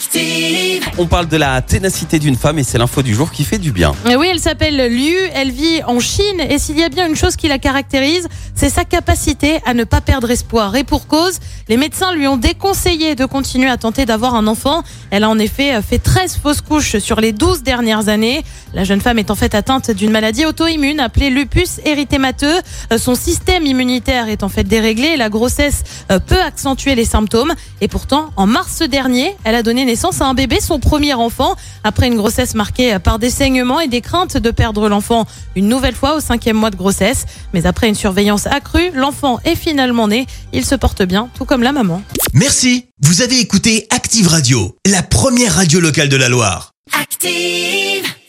Active. On parle de la ténacité d'une femme et c'est l'info du jour qui fait du bien. Et oui, elle s'appelle Liu, elle vit en Chine et s'il y a bien une chose qui la caractérise, c'est sa capacité à ne pas perdre espoir. Et pour cause, les médecins lui ont déconseillé de continuer à tenter d'avoir un enfant. Elle a en effet fait 13 fausses couches sur les 12 dernières années. La jeune femme est en fait atteinte d'une maladie auto-immune appelée lupus érythémateux. Son système immunitaire est en fait déréglé et la grossesse euh, peut accentuer les symptômes. Et pourtant, en mars dernier, elle a donné naissance à un bébé, son premier enfant, après une grossesse marquée par des saignements et des craintes de perdre l'enfant une nouvelle fois au cinquième mois de grossesse. Mais après une surveillance accrue, l'enfant est finalement né. Il se porte bien, tout comme la maman. Merci, vous avez écouté Active Radio, la première radio locale de la Loire. Active.